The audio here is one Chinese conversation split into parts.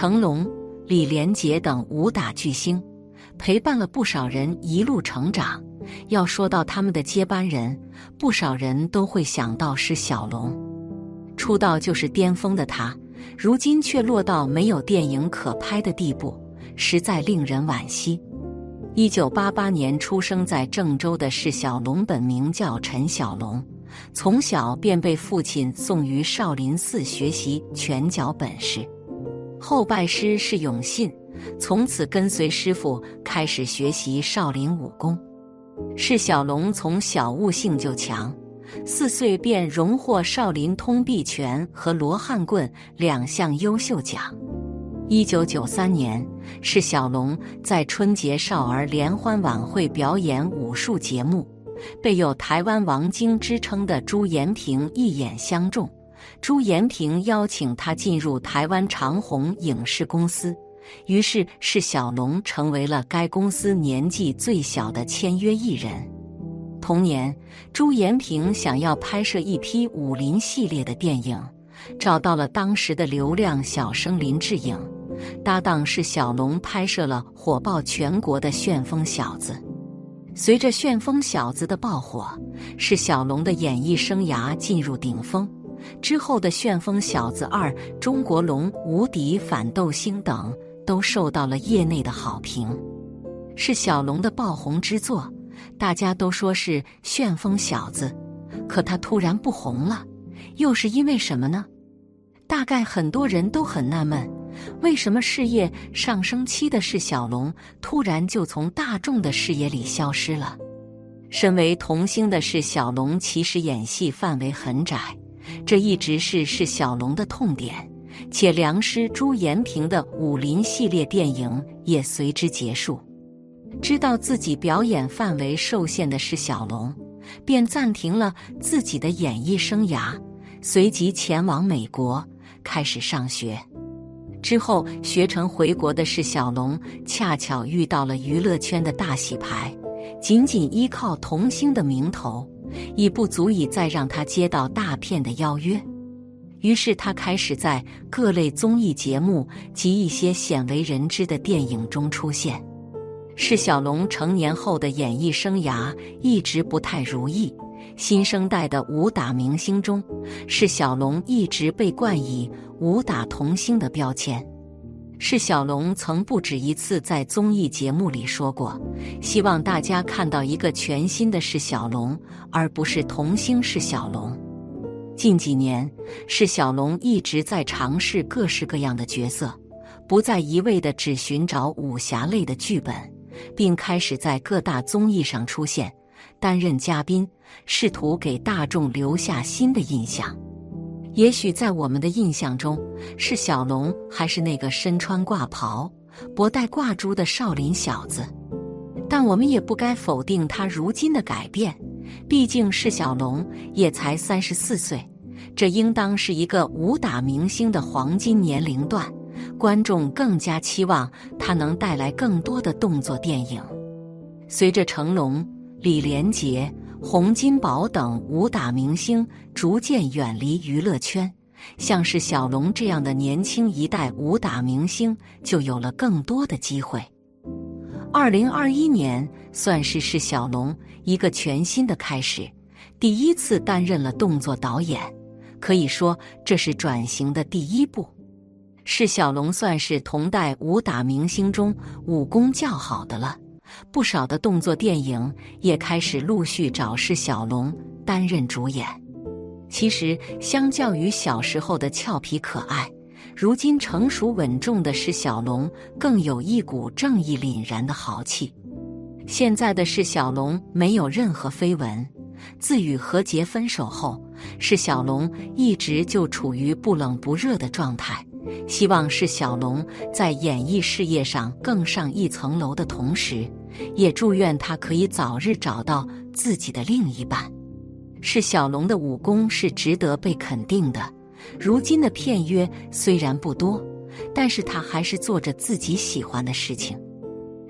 成龙、李连杰等武打巨星，陪伴了不少人一路成长。要说到他们的接班人，不少人都会想到是小龙。出道就是巅峰的他，如今却落到没有电影可拍的地步，实在令人惋惜。一九八八年出生在郑州的释小龙，本名叫陈小龙，从小便被父亲送于少林寺学习拳脚本事，后拜师是永信，从此跟随师傅开始学习少林武功。释小龙从小悟性就强，四岁便荣获少林通臂拳和罗汉棍两项优秀奖。一九九三年，释小龙在春节少儿联欢晚会表演武术节目，被有“台湾王晶”之称的朱延平一眼相中。朱延平邀请他进入台湾长虹影视公司，于是释小龙成为了该公司年纪最小的签约艺人。同年，朱延平想要拍摄一批武林系列的电影，找到了当时的流量小生林志颖。搭档是小龙，拍摄了火爆全国的《旋风小子》。随着《旋风小子》的爆火，是小龙的演艺生涯进入顶峰。之后的《旋风小子二》《中国龙》《无敌反斗星》等都受到了业内的好评，是小龙的爆红之作。大家都说是《旋风小子》，可他突然不红了，又是因为什么呢？大概很多人都很纳闷。为什么事业上升期的释小龙突然就从大众的视野里消失了？身为童星的释小龙其实演戏范围很窄，这一直是释小龙的痛点。且良师朱延平的武林系列电影也随之结束。知道自己表演范围受限的释小龙，便暂停了自己的演艺生涯，随即前往美国开始上学。之后学成回国的释小龙，恰巧遇到了娱乐圈的大洗牌，仅仅依靠童星的名头，已不足以再让他接到大片的邀约。于是他开始在各类综艺节目及一些鲜为人知的电影中出现。释小龙成年后的演艺生涯一直不太如意。新生代的武打明星中，释小龙一直被冠以“武打童星”的标签。释小龙曾不止一次在综艺节目里说过，希望大家看到一个全新的释小龙，而不是童星释小龙。近几年，释小龙一直在尝试各式各样的角色，不再一味的只寻找武侠类的剧本，并开始在各大综艺上出现。担任嘉宾，试图给大众留下新的印象。也许在我们的印象中，是小龙还是那个身穿挂袍、脖带挂珠的少林小子。但我们也不该否定他如今的改变，毕竟释小龙也才三十四岁，这应当是一个武打明星的黄金年龄段。观众更加期望他能带来更多的动作电影。随着成龙。李连杰、洪金宝等武打明星逐渐远离娱乐圈，像是小龙这样的年轻一代武打明星就有了更多的机会。二零二一年算是释小龙一个全新的开始，第一次担任了动作导演，可以说这是转型的第一步。释小龙算是同代武打明星中武功较好的了。不少的动作电影也开始陆续找释小龙担任主演。其实，相较于小时候的俏皮可爱，如今成熟稳重的释小龙更有一股正义凛然的豪气。现在的释小龙没有任何绯闻，自与何洁分手后，释小龙一直就处于不冷不热的状态。希望释小龙在演艺事业上更上一层楼的同时。也祝愿他可以早日找到自己的另一半。释小龙的武功是值得被肯定的。如今的片约虽然不多，但是他还是做着自己喜欢的事情。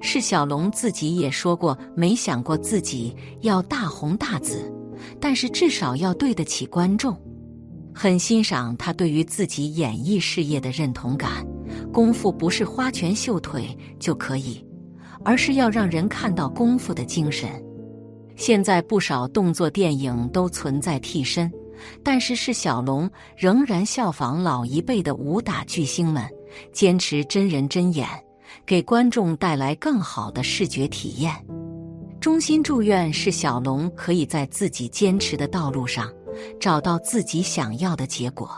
释小龙自己也说过，没想过自己要大红大紫，但是至少要对得起观众。很欣赏他对于自己演艺事业的认同感。功夫不是花拳绣腿就可以，而是要让人看到功夫的精神。现在不少动作电影都存在替身，但是释小龙仍然效仿老一辈的武打巨星们，坚持真人真演，给观众带来更好的视觉体验。衷心祝愿释小龙可以在自己坚持的道路上找到自己想要的结果。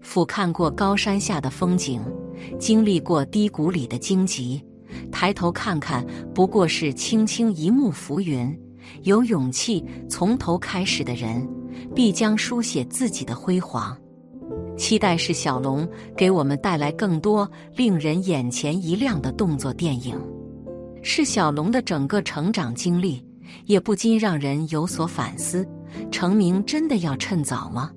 俯瞰过高山下的风景，经历过低谷里的荆棘，抬头看看，不过是轻轻一幕浮云。有勇气从头开始的人，必将书写自己的辉煌。期待是小龙给我们带来更多令人眼前一亮的动作电影。是小龙的整个成长经历，也不禁让人有所反思：成名真的要趁早吗？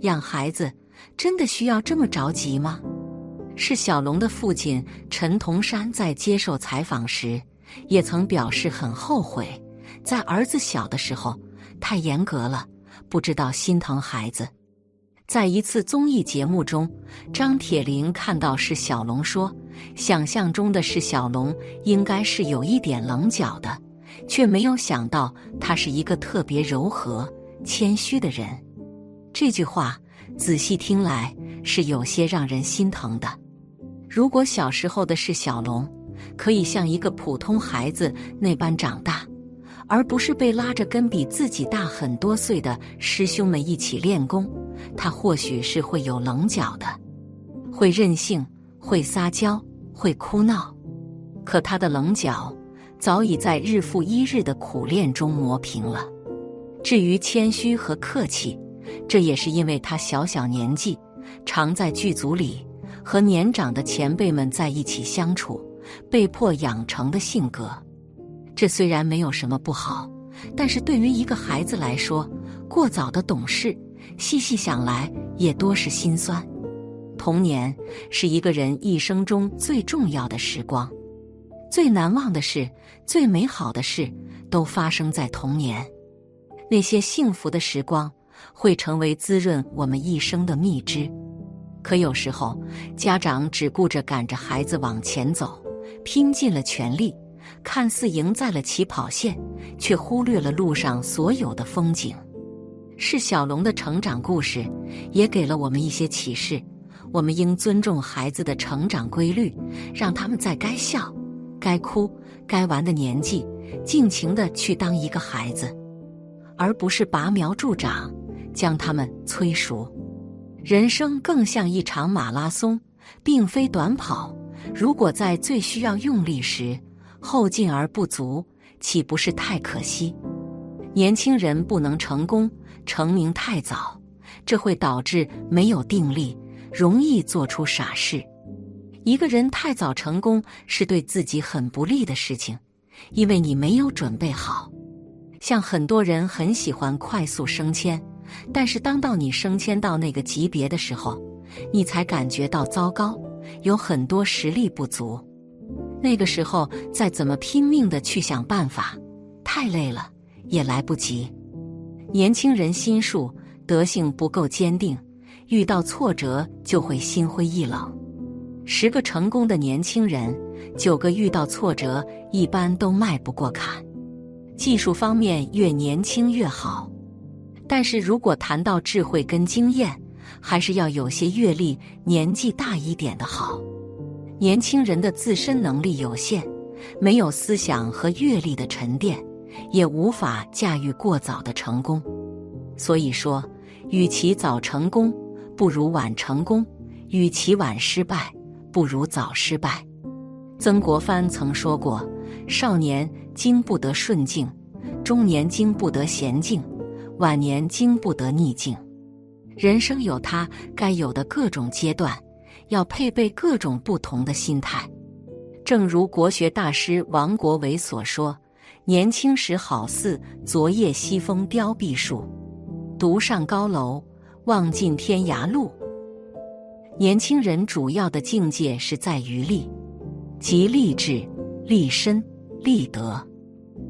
养孩子真的需要这么着急吗？是小龙的父亲陈同山在接受采访时，也曾表示很后悔。在儿子小的时候，太严格了，不知道心疼孩子。在一次综艺节目中，张铁林看到是小龙说：“想象中的是小龙应该是有一点棱角的，却没有想到他是一个特别柔和、谦虚的人。”这句话仔细听来是有些让人心疼的。如果小时候的是小龙可以像一个普通孩子那般长大。而不是被拉着跟比自己大很多岁的师兄们一起练功，他或许是会有棱角的，会任性，会撒娇，会哭闹。可他的棱角早已在日复一日的苦练中磨平了。至于谦虚和客气，这也是因为他小小年纪，常在剧组里和年长的前辈们在一起相处，被迫养成的性格。这虽然没有什么不好，但是对于一个孩子来说，过早的懂事，细细想来也多是心酸。童年是一个人一生中最重要的时光，最难忘的事、最美好的事都发生在童年。那些幸福的时光会成为滋润我们一生的蜜汁。可有时候，家长只顾着赶着孩子往前走，拼尽了全力。看似赢在了起跑线，却忽略了路上所有的风景。是小龙的成长故事，也给了我们一些启示。我们应尊重孩子的成长规律，让他们在该笑、该哭、该玩的年纪，尽情的去当一个孩子，而不是拔苗助长，将他们催熟。人生更像一场马拉松，并非短跑。如果在最需要用力时，后劲而不足，岂不是太可惜？年轻人不能成功，成名太早，这会导致没有定力，容易做出傻事。一个人太早成功是对自己很不利的事情，因为你没有准备好。像很多人很喜欢快速升迁，但是当到你升迁到那个级别的时候，你才感觉到糟糕，有很多实力不足。那个时候再怎么拼命的去想办法，太累了，也来不及。年轻人心术德性不够坚定，遇到挫折就会心灰意冷。十个成功的年轻人，九个遇到挫折一般都迈不过坎。技术方面越年轻越好，但是如果谈到智慧跟经验，还是要有些阅历，年纪大一点的好。年轻人的自身能力有限，没有思想和阅历的沉淀，也无法驾驭过早的成功。所以说，与其早成功，不如晚成功；与其晚失败，不如早失败。曾国藩曾说过：“少年经不得顺境，中年经不得闲境，晚年经不得逆境。”人生有他该有的各种阶段。要配备各种不同的心态，正如国学大师王国维所说：“年轻时好似昨夜西风凋碧树，独上高楼，望尽天涯路。”年轻人主要的境界是在于立，即立志、立身、立德。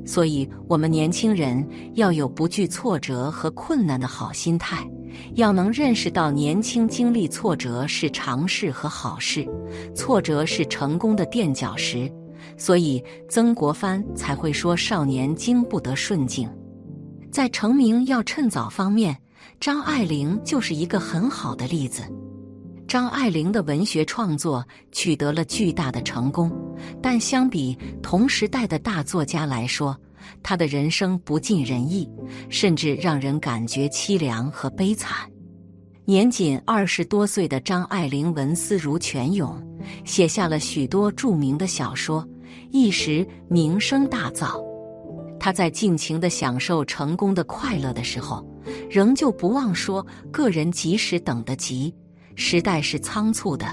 所以，我们年轻人要有不惧挫折和困难的好心态，要能认识到年轻经历挫折是常事和好事，挫折是成功的垫脚石，所以曾国藩才会说少年经不得顺境。在成名要趁早方面，张爱玲就是一个很好的例子。张爱玲的文学创作取得了巨大的成功，但相比同时代的大作家来说，他的人生不尽人意，甚至让人感觉凄凉和悲惨。年仅二十多岁的张爱玲文思如泉涌，写下了许多著名的小说，一时名声大噪。她在尽情的享受成功的快乐的时候，仍旧不忘说：“个人即使等得急，时代是仓促的，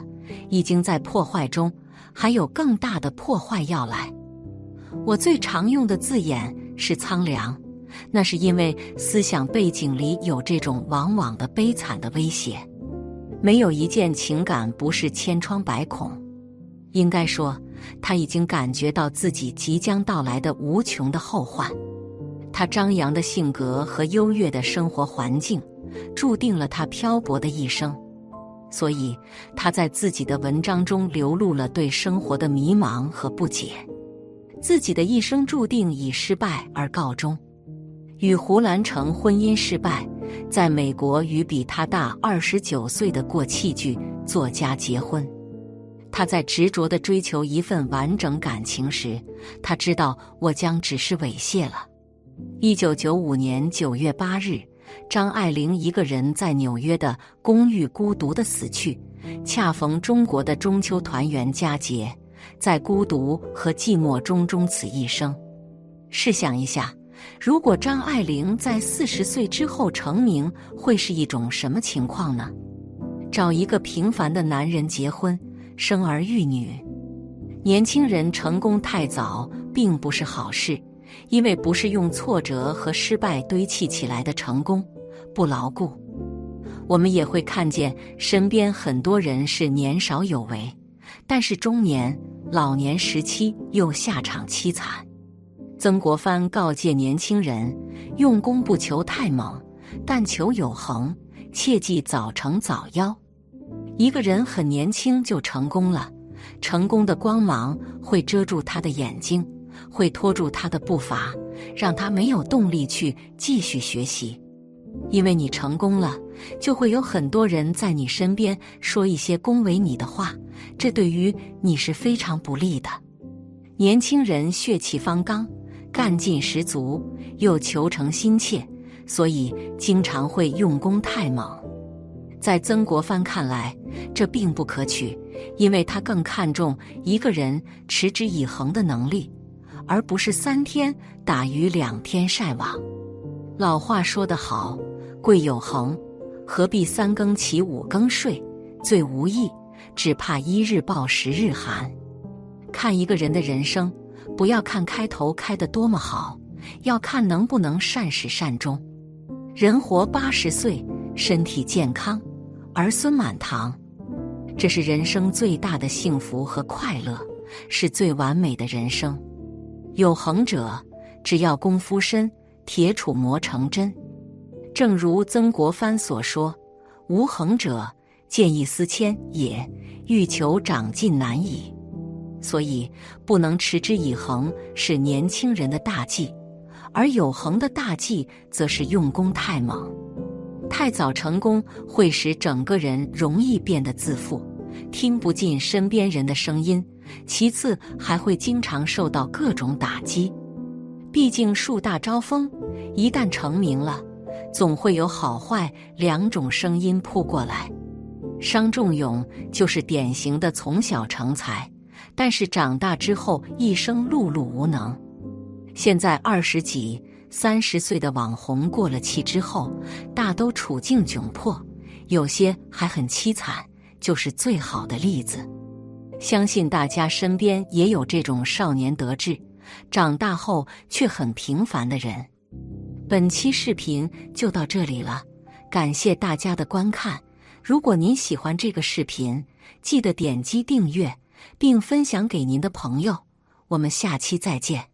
已经在破坏中，还有更大的破坏要来。”我最常用的字眼是苍凉，那是因为思想背景里有这种往往的悲惨的威胁。没有一件情感不是千疮百孔，应该说，他已经感觉到自己即将到来的无穷的后患。他张扬的性格和优越的生活环境，注定了他漂泊的一生。所以，他在自己的文章中流露了对生活的迷茫和不解。自己的一生注定以失败而告终，与胡兰成婚姻失败，在美国与比他大二十九岁的过气剧作家结婚。他在执着的追求一份完整感情时，他知道我将只是猥亵了。一九九五年九月八日，张爱玲一个人在纽约的公寓孤独的死去，恰逢中国的中秋团圆佳节。在孤独和寂寞中终此一生。试想一下，如果张爱玲在四十岁之后成名，会是一种什么情况呢？找一个平凡的男人结婚，生儿育女。年轻人成功太早，并不是好事，因为不是用挫折和失败堆砌起来的成功，不牢固。我们也会看见身边很多人是年少有为，但是中年。老年时期又下场凄惨，曾国藩告诫年轻人：用功不求太猛，但求有恒，切忌早成早夭。一个人很年轻就成功了，成功的光芒会遮住他的眼睛，会拖住他的步伐，让他没有动力去继续学习。因为你成功了，就会有很多人在你身边说一些恭维你的话，这对于你是非常不利的。年轻人血气方刚，干劲十足，又求成心切，所以经常会用功太猛。在曾国藩看来，这并不可取，因为他更看重一个人持之以恒的能力，而不是三天打鱼两天晒网。老话说得好，贵有恒，何必三更起五更睡？最无益，只怕一日暴十日寒。看一个人的人生，不要看开头开得多么好，要看能不能善始善终。人活八十岁，身体健康，儿孙满堂，这是人生最大的幸福和快乐，是最完美的人生。有恒者，只要功夫深。铁杵磨成针，正如曾国藩所说：“无恒者，见异思迁也，欲求长进难矣。”所以，不能持之以恒是年轻人的大忌，而有恒的大忌则是用功太猛。太早成功会使整个人容易变得自负，听不进身边人的声音；其次，还会经常受到各种打击。毕竟树大招风，一旦成名了，总会有好坏两种声音扑过来。商仲永就是典型的从小成才，但是长大之后一生碌碌无能。现在二十几、三十岁的网红过了气之后，大都处境窘迫，有些还很凄惨，就是最好的例子。相信大家身边也有这种少年得志。长大后却很平凡的人。本期视频就到这里了，感谢大家的观看。如果您喜欢这个视频，记得点击订阅并分享给您的朋友。我们下期再见。